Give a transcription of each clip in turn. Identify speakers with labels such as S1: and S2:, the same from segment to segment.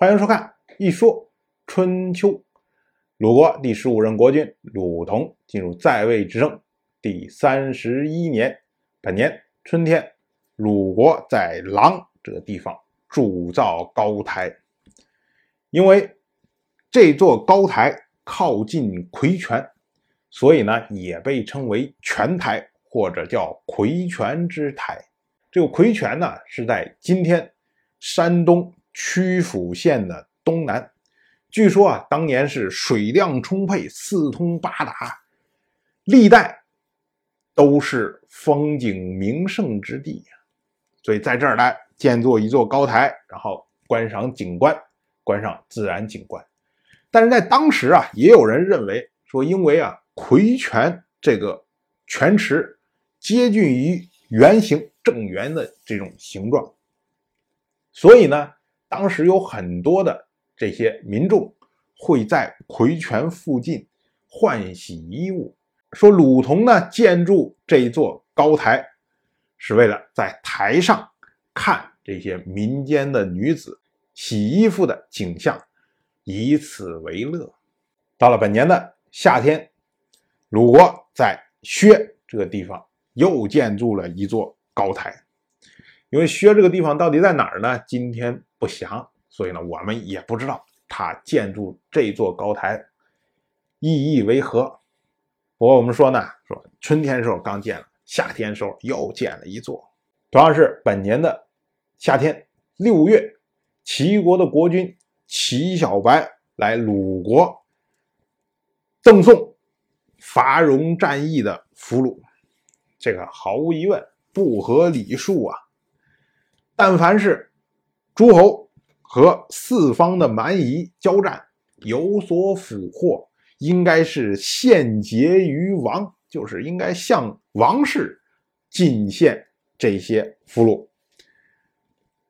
S1: 欢迎收看《一说春秋》。鲁国第十五任国君鲁同进入在位执政第三十一年，本年春天，鲁国在狼这个地方铸造高台。因为这座高台靠近魁泉，所以呢也被称为泉台，或者叫魁泉之台。这个魁泉呢是在今天山东。曲阜县的东南，据说啊，当年是水量充沛、四通八达，历代都是风景名胜之地呀。所以在这儿来建造一座高台，然后观赏景观，观赏自然景观。但是在当时啊，也有人认为说，因为啊，魁泉这个泉池接近于圆形正圆的这种形状，所以呢。当时有很多的这些民众会在魁泉附近换洗衣物。说鲁同呢建筑这座高台，是为了在台上看这些民间的女子洗衣服的景象，以此为乐。到了本年的夏天，鲁国在薛这个地方又建筑了一座高台。因为薛这个地方到底在哪儿呢？今天不详，所以呢，我们也不知道他建筑这座高台意义为何。不过我们说呢，说春天时候刚建了，夏天时候又建了一座。同样是本年的夏天六月，齐国的国君齐小白来鲁国赠送伐戎战役的俘虏，这个毫无疑问不合礼数啊。但凡是诸侯和四方的蛮夷交战有所俘获，应该是献节于王，就是应该向王室进献这些俘虏。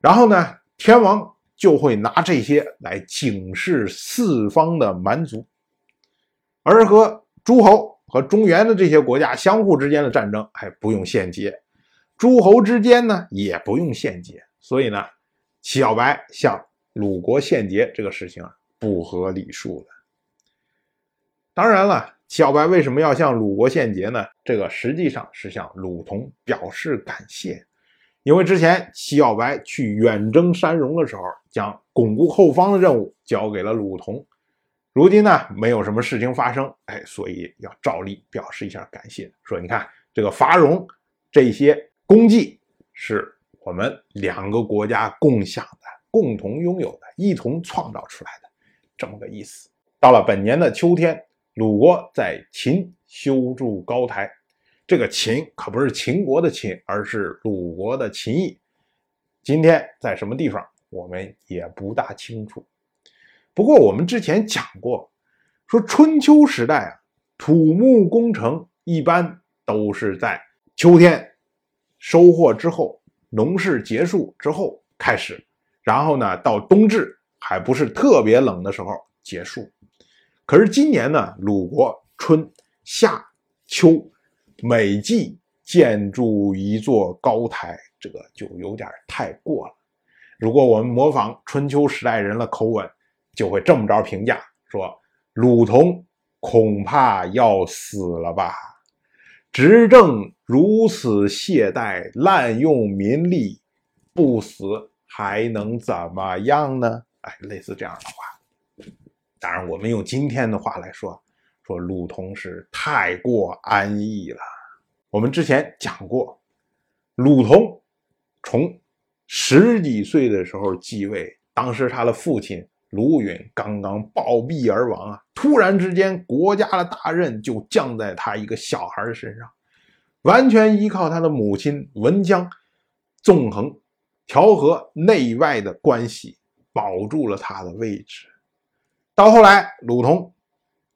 S1: 然后呢，天王就会拿这些来警示四方的蛮族。而和诸侯和中原的这些国家相互之间的战争，还不用献节。诸侯之间呢，也不用献节，所以呢，小白向鲁国献节这个事情啊，不合礼数的。当然了，小白为什么要向鲁国献节呢？这个实际上是向鲁同表示感谢，因为之前齐小白去远征山戎的时候，将巩固后方的任务交给了鲁同，如今呢，没有什么事情发生，哎，所以要照例表示一下感谢，说你看这个伐戎这些。功绩是我们两个国家共享的、共同拥有的、一同创造出来的，这么个意思。到了本年的秋天，鲁国在秦修筑高台，这个秦可不是秦国的秦，而是鲁国的秦邑。今天在什么地方，我们也不大清楚。不过我们之前讲过，说春秋时代啊，土木工程一般都是在秋天。收获之后，农事结束之后开始，然后呢，到冬至还不是特别冷的时候结束。可是今年呢，鲁国春夏秋每季建筑一座高台，这个就有点太过了。如果我们模仿春秋时代人的口吻，就会这么着评价说：“鲁同恐怕要死了吧。”执政如此懈怠、滥用民力，不死还能怎么样呢？哎，类似这样的话。当然，我们用今天的话来说，说鲁同是太过安逸了。我们之前讲过，鲁同从十几岁的时候继位，当时他的父亲。卢允刚刚暴毙而亡啊！突然之间，国家的大任就降在他一个小孩身上，完全依靠他的母亲文姜纵横调和内外的关系，保住了他的位置。到后来，鲁同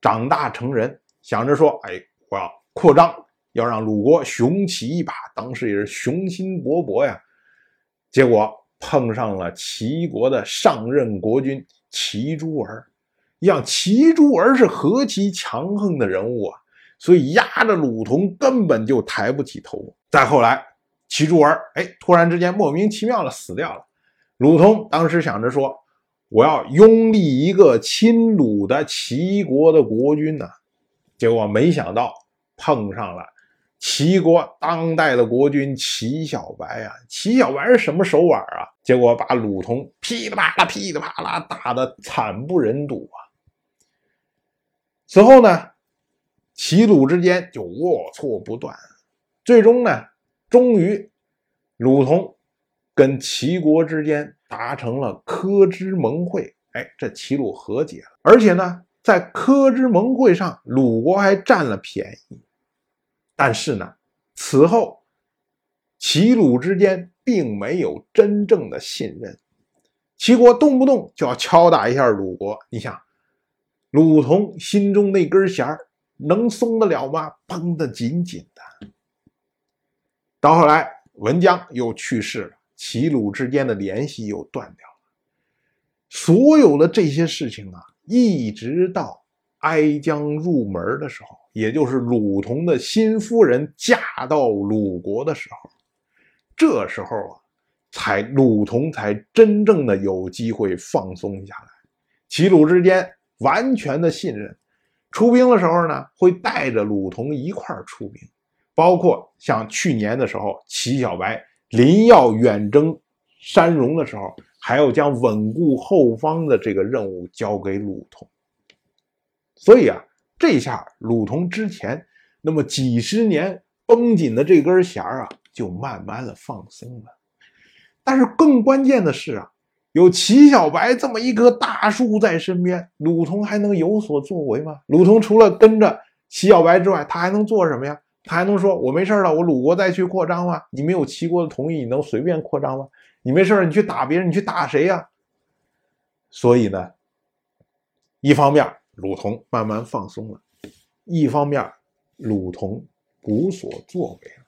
S1: 长大成人，想着说：“哎，我要扩张，要让鲁国雄起一把。”当时也是雄心勃勃呀。结果碰上了齐国的上任国君。齐诸儿，让齐诸儿是何其强横的人物啊！所以压着鲁同根本就抬不起头。再后来，齐诸儿哎，突然之间莫名其妙的死掉了。鲁同当时想着说：“我要拥立一个亲鲁的齐国的国君呢。结果没想到碰上了齐国当代的国君齐小白啊！齐小白是什么手腕啊？结果把鲁同噼里啪啦、噼里啪啦打得惨不忍睹啊！此后呢，齐鲁之间就龌龊不断，最终呢，终于鲁同跟齐国之间达成了科之盟会，哎，这齐鲁和解了，而且呢。在科之盟会上，鲁国还占了便宜，但是呢，此后齐鲁之间并没有真正的信任，齐国动不动就要敲打一下鲁国。你想，鲁同心中那根弦能松得了吗？绷得紧紧的。到后来，文姜又去世了，齐鲁之间的联系又断掉了。所有的这些事情啊。一直到哀姜入门的时候，也就是鲁同的新夫人嫁到鲁国的时候，这时候啊，才鲁同才真正的有机会放松下来，齐鲁之间完全的信任。出兵的时候呢，会带着鲁同一块儿出兵，包括像去年的时候，齐小白临要远征山戎的时候。还要将稳固后方的这个任务交给鲁同，所以啊，这下鲁同之前那么几十年绷紧的这根弦啊，就慢慢的放松了。但是更关键的是啊，有齐小白这么一棵大树在身边，鲁同还能有所作为吗？鲁同除了跟着齐小白之外，他还能做什么呀？他还能说：“我没事了，我鲁国再去扩张吗？你没有齐国的同意，你能随便扩张吗？”你没事你去打别人，你去打谁呀？所以呢，一方面鲁同慢慢放松了，一方面鲁同无所作为了，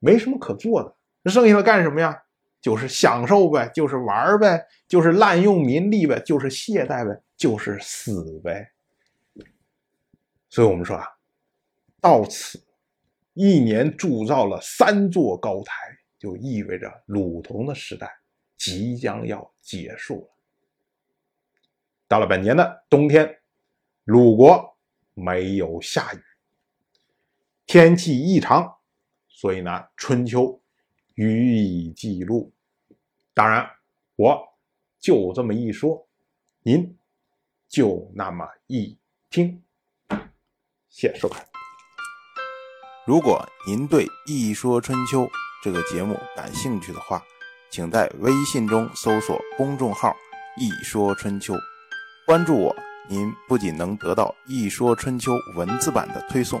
S1: 没什么可做的，那剩下的干什么呀？就是享受呗，就是玩呗，就是滥用民力呗，就是懈怠呗，就是死呗。所以我们说啊，到此一年铸造了三座高台。就意味着鲁同的时代即将要结束了。到了本年的冬天，鲁国没有下雨，天气异常，所以呢，春秋予以记录。当然，我就这么一说，您就那么一听。谢谢收看。
S2: 如果您对《一说春秋》，这个节目感兴趣的话，请在微信中搜索公众号“一说春秋”，关注我。您不仅能得到《一说春秋》文字版的推送，